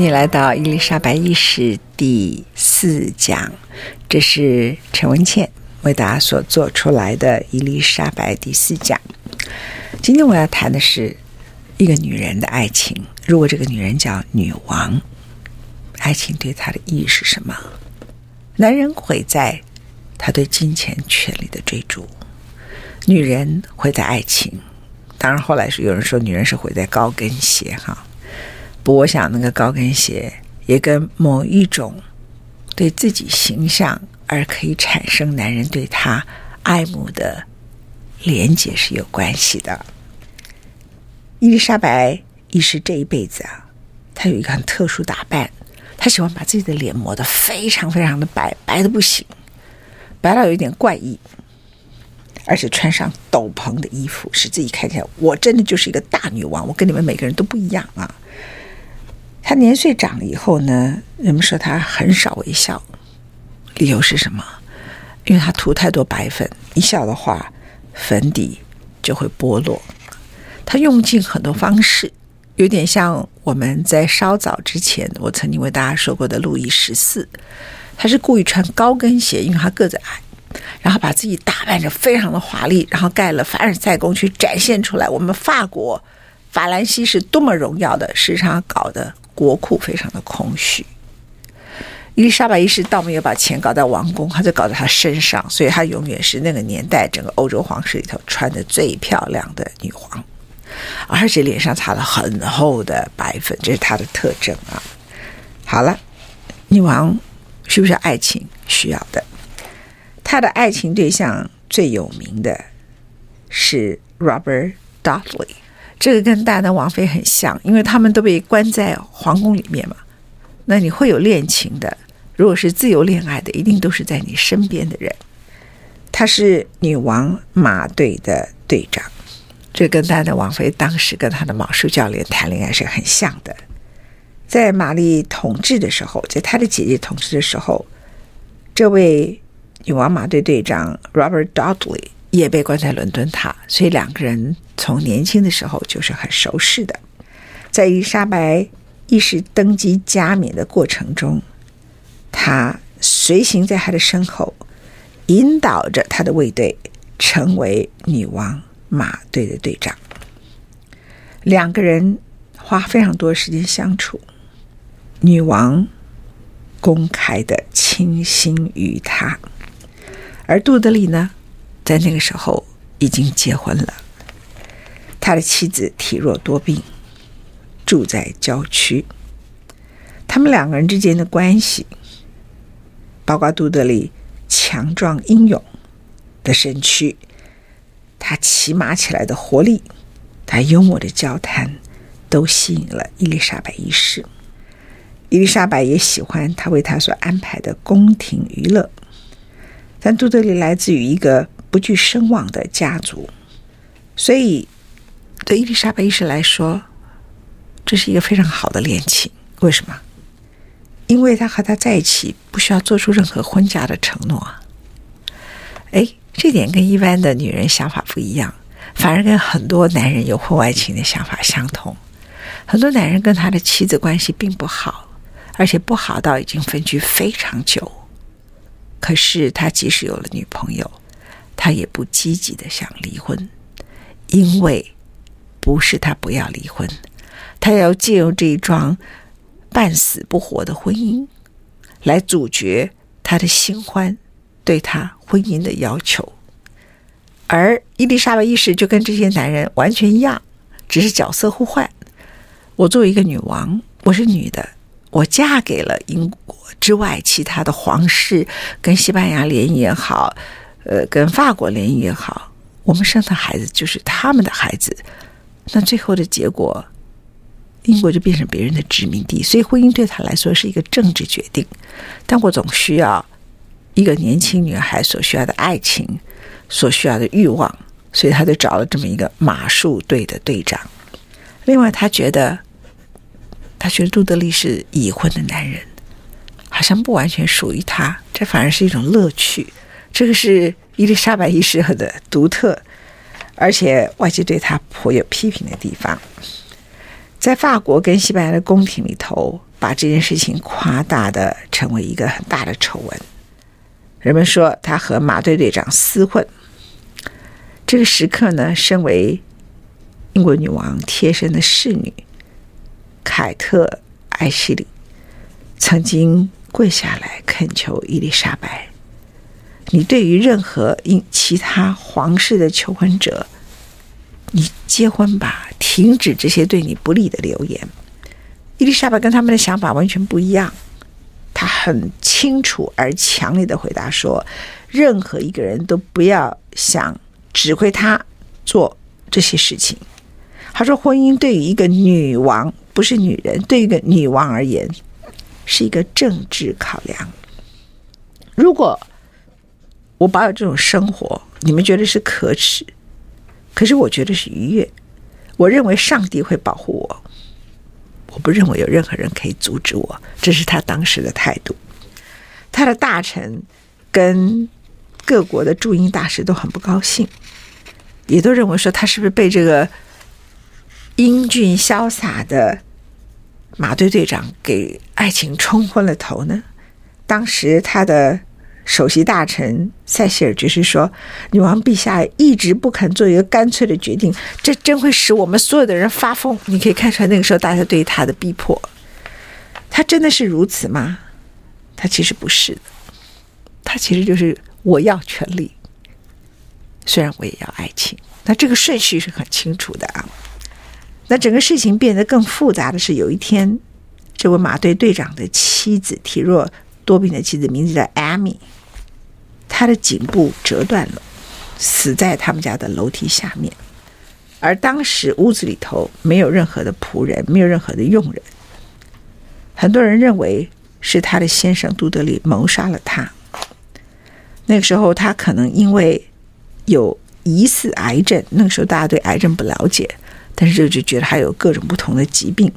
欢迎你来到伊丽莎白一世第四讲，这是陈文茜为大家所做出来的伊丽莎白第四讲。今天我要谈的是一个女人的爱情。如果这个女人叫女王，爱情对她的意义是什么？男人毁在他对金钱、权力的追逐，女人毁在爱情。当然，后来是有人说女人是毁在高跟鞋，哈。不，我想那个高跟鞋也跟某一种对自己形象而可以产生男人对她爱慕的连接是有关系的。伊丽莎白一世这一辈子啊，她有一个很特殊打扮，她喜欢把自己的脸磨得非常非常的白，白的不行，白到有一点怪异，而且穿上斗篷的衣服，使自己看起来我真的就是一个大女王，我跟你们每个人都不一样啊。他年岁长了以后呢，人们说他很少微笑，理由是什么？因为他涂太多白粉，一笑的话，粉底就会剥落。他用尽很多方式，有点像我们在稍早之前我曾经为大家说过的路易十四，他是故意穿高跟鞋，因为他个子矮，然后把自己打扮得非常的华丽，然后盖了凡尔赛宫去展现出来，我们法国法兰西是多么荣耀的，时常搞的。国库非常的空虚。伊丽莎白一世倒没有把钱搞在王宫，他就搞在他身上，所以她永远是那个年代整个欧洲皇室里头穿的最漂亮的女皇，而且脸上擦了很厚的白粉，这是她的特征啊。好了，女王需不需要爱情？需要的。她的爱情对象最有名的是 Robert Dudley。这个跟戴安娜王妃很像，因为他们都被关在皇宫里面嘛。那你会有恋情的，如果是自由恋爱的，一定都是在你身边的人。他是女王马队的队长，这跟戴安娜王妃当时跟她的马术教练谈恋爱是很像的。在玛丽统治的时候，在她的姐姐统治的时候，这位女王马队队长 Robert Dudley 也被关在伦敦塔，所以两个人。从年轻的时候就是很熟识的，在伊丽莎白一世登基加冕的过程中，他随行在他的身后，引导着他的卫队成为女王马队的队长。两个人花非常多时间相处，女王公开的倾心于他，而杜德利呢，在那个时候已经结婚了。他的妻子体弱多病，住在郊区。他们两个人之间的关系，包括杜德利强壮英勇的身躯，他骑马起来的活力，他幽默的交谈，都吸引了伊丽莎白一世。伊丽莎白也喜欢他为他所安排的宫廷娱乐。但杜德利来自于一个不具声望的家族，所以。对伊丽莎白一世来说，这是一个非常好的恋情。为什么？因为他和她在一起不需要做出任何婚嫁的承诺。哎，这点跟一般的女人想法不一样，反而跟很多男人有婚外情的想法相同。很多男人跟他的妻子关系并不好，而且不好到已经分居非常久。可是他即使有了女朋友，他也不积极的想离婚，因为不是他不要离婚，他要借用这一桩半死不活的婚姻来阻绝他的新欢对他婚姻的要求。而伊丽莎白一世就跟这些男人完全一样，只是角色互换。我作为一个女王，我是女的，我嫁给了英国之外其他的皇室，跟西班牙联姻也好。呃，跟法国联姻也好，我们生的孩子就是他们的孩子，那最后的结果，英国就变成别人的殖民地。所以婚姻对他来说是一个政治决定，但我总需要一个年轻女孩所需要的爱情，所需要的欲望，所以他就找了这么一个马术队的队长。另外，他觉得，他觉得杜德利是已婚的男人，好像不完全属于他，这反而是一种乐趣。这个是伊丽莎白一世的独特，而且外界对她颇有批评的地方。在法国跟西班牙的宫廷里头，把这件事情夸大的成为一个很大的丑闻。人们说她和马队队长厮混。这个时刻呢，身为英国女王贴身的侍女凯特·艾希里曾经跪下来恳求伊丽莎白。你对于任何因其他皇室的求婚者，你结婚吧，停止这些对你不利的流言。伊丽莎白跟他们的想法完全不一样，她很清楚而强烈的回答说：任何一个人都不要想指挥他做这些事情。她说，婚姻对于一个女王，不是女人，对于一个女王而言，是一个政治考量。如果我保有这种生活，你们觉得是可耻，可是我觉得是愉悦。我认为上帝会保护我，我不认为有任何人可以阻止我。这是他当时的态度。他的大臣跟各国的驻英大使都很不高兴，也都认为说他是不是被这个英俊潇洒的马队队长给爱情冲昏了头呢？当时他的。首席大臣塞西尔爵士说：“女王陛下一直不肯做一个干脆的决定，这真会使我们所有的人发疯。你可以看出来，那个时候大家对他的逼迫，他真的是如此吗？他其实不是的，他其实就是我要权力，虽然我也要爱情。那这个顺序是很清楚的啊。那整个事情变得更复杂的是，有一天，这位马队队长的妻子体弱多病的妻子，名字叫艾米。”他的颈部折断了，死在他们家的楼梯下面。而当时屋子里头没有任何的仆人，没有任何的佣人。很多人认为是他的先生杜德利谋杀了他。那个时候他可能因为有疑似癌症，那个时候大家对癌症不了解，但是就觉得他有各种不同的疾病，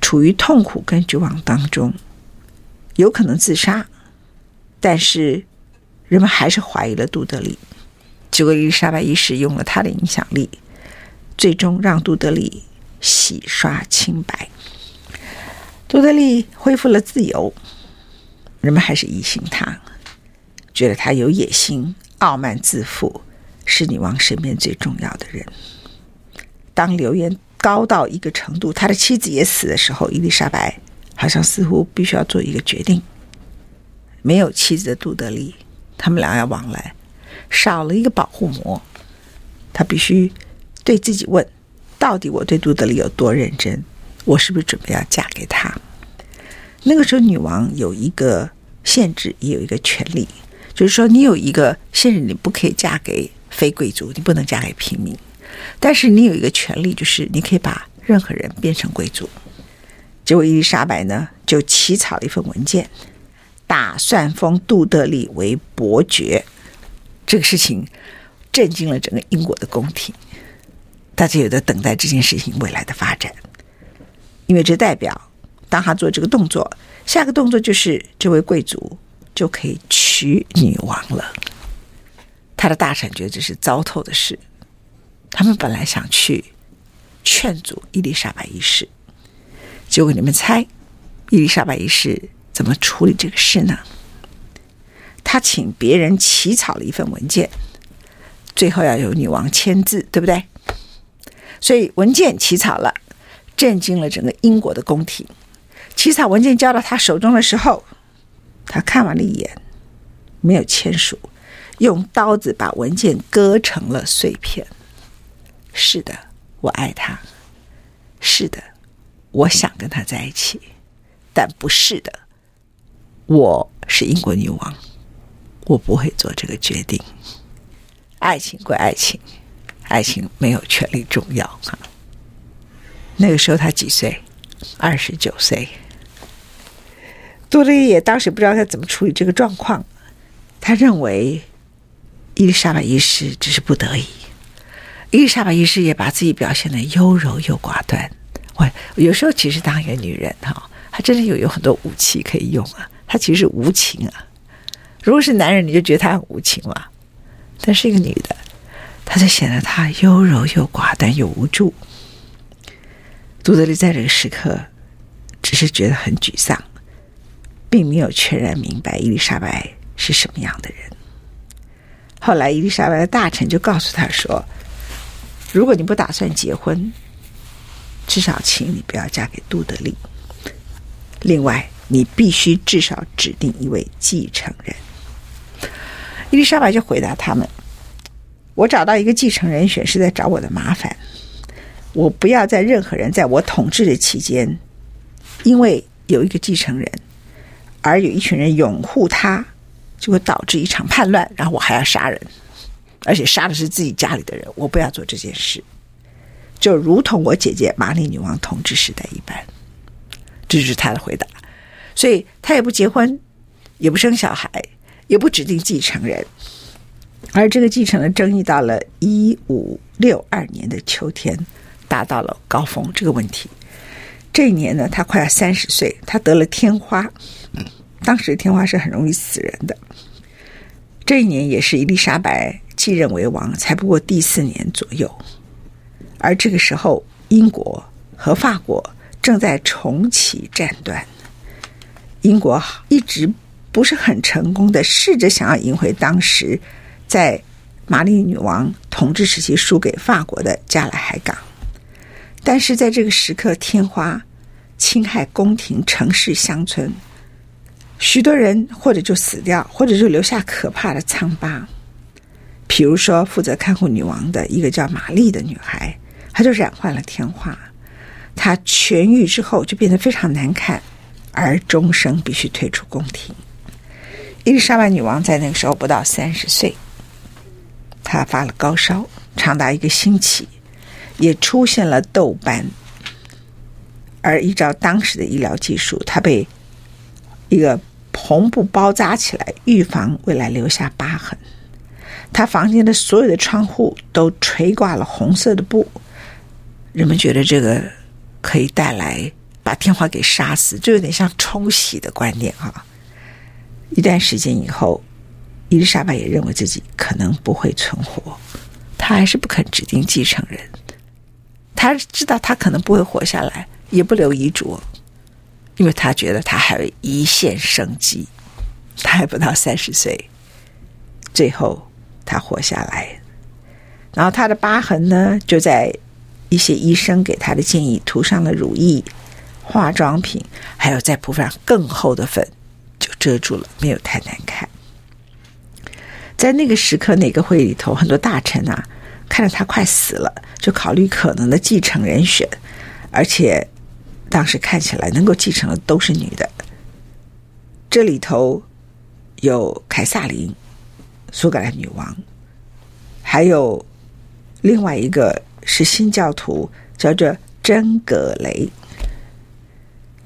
处于痛苦跟绝望当中，有可能自杀，但是。人们还是怀疑了杜德利，结果伊丽莎白一世用了他的影响力，最终让杜德利洗刷清白。杜德利恢复了自由，人们还是疑心他，觉得他有野心、傲慢自负，是女王身边最重要的人。当流言高到一个程度，他的妻子也死的时候，伊丽莎白好像似乎必须要做一个决定：没有妻子的杜德利。他们俩要往来，少了一个保护膜，他必须对自己问：到底我对杜德利有多认真？我是不是准备要嫁给他？那个时候，女王有一个限制，也有一个权利，就是说，你有一个限制，你不可以嫁给非贵族，你不能嫁给平民。但是，你有一个权利，就是你可以把任何人变成贵族。结果，伊丽莎白呢，就起草了一份文件。打算封杜德利为伯爵，这个事情震惊了整个英国的宫廷，大家有在等待这件事情未来的发展，因为这代表当他做这个动作，下个动作就是这位贵族就可以娶女王了。他的大臣觉得这是糟透的事，他们本来想去劝阻伊丽莎白一世，结果你们猜，伊丽莎白一世怎么处理这个事呢？他请别人起草了一份文件，最后要由女王签字，对不对？所以文件起草了，震惊了整个英国的宫廷。起草文件交到他手中的时候，他看完了一眼，没有签署，用刀子把文件割成了碎片。是的，我爱他。是的，我想跟他在一起。但不是的，我是英国女王，我不会做这个决定。爱情归爱情，爱情没有权力重要哈。那个时候他几岁？二十九岁。杜德利也当时不知道他怎么处理这个状况，他认为伊丽莎白一世只是不得已。伊丽莎白一世也把自己表现得优柔又寡断。我有时候其实当一个女人哈，她真的有有很多武器可以用啊。他其实无情啊。如果是男人，你就觉得他很无情嘛。但是一个女的，她就显得她优柔又寡断又无助。杜德利在这个时刻，只是觉得很沮丧。并没有全然明白伊丽莎白是什么样的人。后来，伊丽莎白的大臣就告诉他说：“如果你不打算结婚，至少请你不要嫁给杜德利。另外，你必须至少指定一位继承人。”伊丽莎白就回答他们：“我找到一个继承人选是在找我的麻烦。我不要在任何人在我统治的期间，因为有一个继承人。”而有一群人拥护他，就会导致一场叛乱，然后我还要杀人，而且杀的是自己家里的人。我不要做这件事，就如同我姐姐玛丽女王统治时代一般。这就是他的回答。所以他也不结婚，也不生小孩，也不指定继承人。而这个继承的争议到了一五六二年的秋天，达到了高峰。这个问题，这一年呢，他快要三十岁，他得了天花。当时天花是很容易死人的。这一年也是伊丽莎白继任为王，才不过第四年左右。而这个时候，英国和法国正在重启战端。英国一直不是很成功的试着想要赢回当时在玛丽女王统治时期输给法国的加莱海港，但是在这个时刻，天花侵害宫廷、城市、乡村。许多人或者就死掉，或者就留下可怕的疮疤。比如说，负责看护女王的一个叫玛丽的女孩，她就染患了天花。她痊愈之后就变得非常难看，而终生必须退出宫廷。伊丽莎白女王在那个时候不到三十岁，她发了高烧，长达一个星期，也出现了痘斑。而依照当时的医疗技术，她被一个红布包扎起来，预防未来留下疤痕。他房间的所有的窗户都垂挂了红色的布，人们觉得这个可以带来把天花给杀死，就有点像冲洗的观念哈。一段时间以后，伊丽莎白也认为自己可能不会存活，她还是不肯指定继承人。她知道她可能不会活下来，也不留遗嘱。因为他觉得他还有一线生机，他还不到三十岁，最后他活下来，然后他的疤痕呢，就在一些医生给他的建议涂上了乳液、化妆品，还有再铺上更厚的粉，就遮住了，没有太难看。在那个时刻，那个会里头，很多大臣啊，看着他快死了，就考虑可能的继承人选，而且。当时看起来能够继承的都是女的，这里头有凯撒琳，苏格兰女王，还有另外一个是新教徒，叫做真格雷。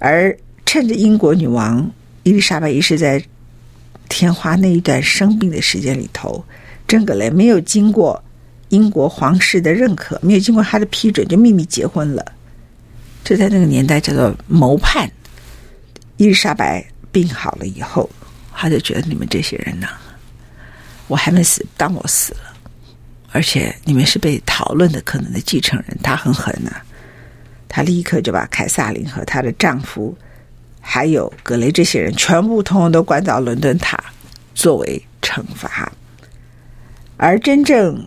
而趁着英国女王伊丽莎白一世在天花那一段生病的时间里头，珍葛雷没有经过英国皇室的认可，没有经过他的批准，就秘密结婚了。这在那个年代叫做谋叛。伊丽莎白病好了以后，他就觉得你们这些人呢，我还没死，当我死了，而且你们是被讨论的可能的继承人，他很狠呐、她立刻就把凯撒琳和她的丈夫，还有格雷这些人全部通通都关到伦敦塔作为惩罚。而真正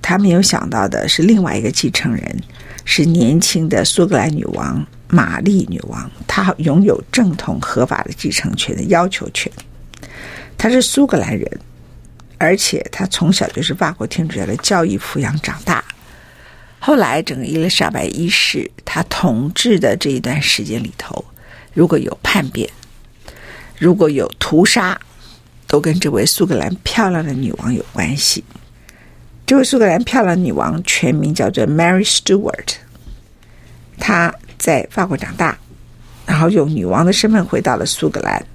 他没有想到的是，另外一个继承人是年轻的苏格兰女王玛丽女王，她拥有正统合法的继承权的要求权。她是苏格兰人。而且她从小就是法国天主教的教育抚养长大。后来，整个伊丽莎白一世她统治的这一段时间里头，如果有叛变，如果有屠杀，都跟这位苏格兰漂亮的女王有关系。这位苏格兰漂亮女王全名叫做 Mary Stuart，她在法国长大，然后用女王的身份回到了苏格兰，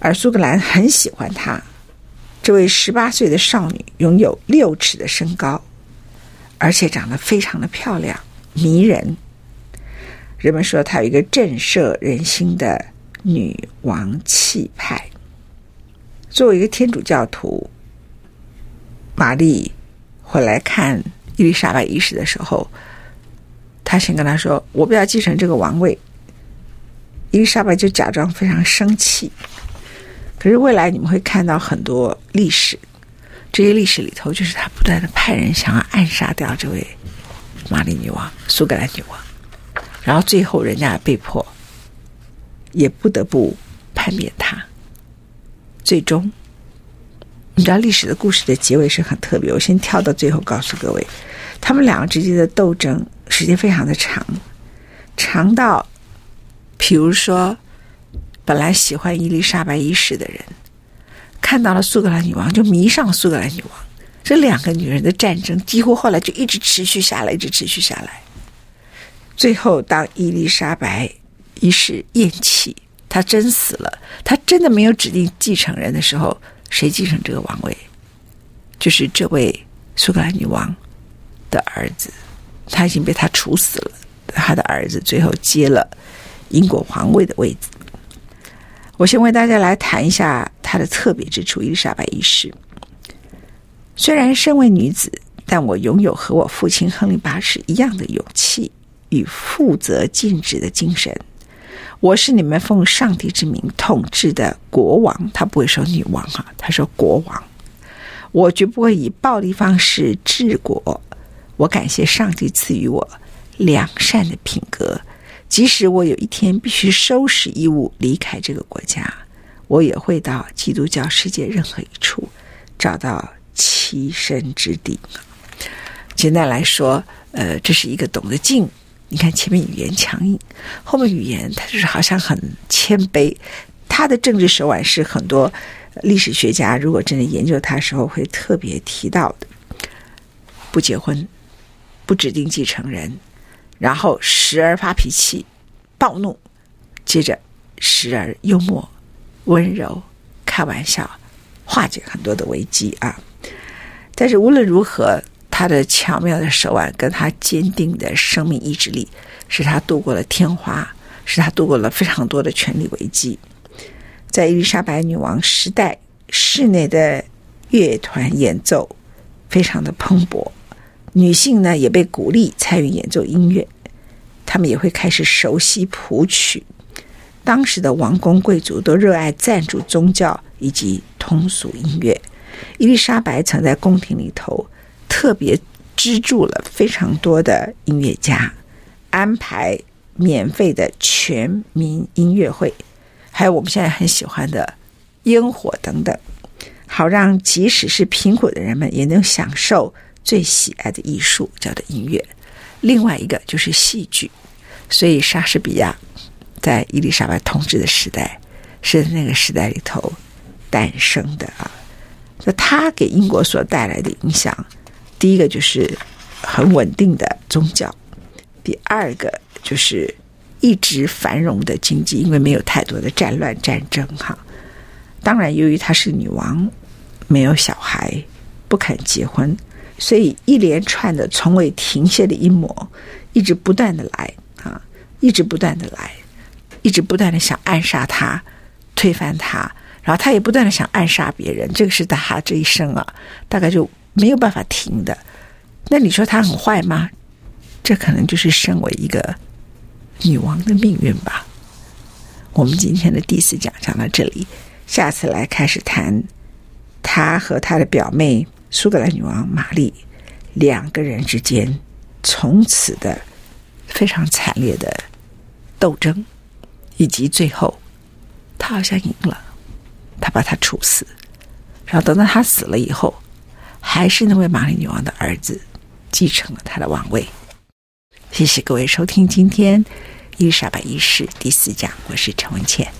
而苏格兰很喜欢她。这位十八岁的少女拥有六尺的身高，而且长得非常的漂亮、迷人。人们说她有一个震慑人心的女王气派。作为一个天主教徒，玛丽回来看伊丽莎白一世的时候，她先跟她说：“我不要继承这个王位。”伊丽莎白就假装非常生气。可是未来你们会看到很多历史，这些历史里头就是他不断的派人想要暗杀掉这位玛丽女王、苏格兰女王，然后最后人家被迫也不得不叛变他。最终，你知道历史的故事的结尾是很特别。我先跳到最后告诉各位，他们两个之间的斗争时间非常的长，长到，比如说。本来喜欢伊丽莎白一世的人，看到了苏格兰女王就迷上苏格兰女王。这两个女人的战争几乎后来就一直持续下来，一直持续下来。最后，当伊丽莎白一世咽气，她真死了，她真的没有指定继承人的时候，谁继承这个王位？就是这位苏格兰女王的儿子，他已经被她处死了。他的儿子最后接了英国皇位的位置。我先为大家来谈一下她的特别之处。伊丽莎白一世虽然身为女子，但我拥有和我父亲亨利八世一样的勇气与负责尽职的精神。我是你们奉上帝之名统治的国王，他不会说女王哈，他说国王。我绝不会以暴力方式治国。我感谢上帝赐予我良善的品格。即使我有一天必须收拾衣物离开这个国家，我也会到基督教世界任何一处找到栖身之地。简单来说，呃，这是一个懂得静。你看前面语言强硬，后面语言他就是好像很谦卑。他的政治手腕是很多历史学家如果真的研究他时候会特别提到的：不结婚，不指定继承人。然后时而发脾气、暴怒，接着时而幽默、温柔、开玩笑，化解很多的危机啊。但是无论如何，他的巧妙的手腕跟他坚定的生命意志力，使他度过了天花，使他度过了非常多的权力危机。在伊丽莎白女王时代，室内的乐团演奏非常的蓬勃。女性呢也被鼓励参与演奏音乐，她们也会开始熟悉谱曲。当时的王公贵族都热爱赞助宗教以及通俗音乐。伊丽莎白曾在宫廷里头特别资助了非常多的音乐家，安排免费的全民音乐会，还有我们现在很喜欢的烟火等等，好让即使是贫苦的人们也能享受。最喜爱的艺术叫做音乐，另外一个就是戏剧。所以莎士比亚在伊丽莎白统治的时代是那个时代里头诞生的啊。那他给英国所带来的影响，第一个就是很稳定的宗教，第二个就是一直繁荣的经济，因为没有太多的战乱战争哈。当然，由于她是女王，没有小孩，不肯结婚。所以一连串的从未停歇的阴谋，一直不断的来啊，一直不断的来，一直不断的想暗杀他，推翻他，然后他也不断的想暗杀别人，这个是他这一生啊，大概就没有办法停的。那你说他很坏吗？这可能就是身为一个女王的命运吧。我们今天的第四讲讲到这里，下次来开始谈他和他的表妹苏格兰女王玛丽两个人之间从此的非常惨烈的斗争，以及最后他好像赢了，他把他处死，然后等到他死了以后，还是那位玛丽女王的儿子继承了他的王位。谢谢各位收听今天伊丽莎白一世第四讲，我是陈文茜。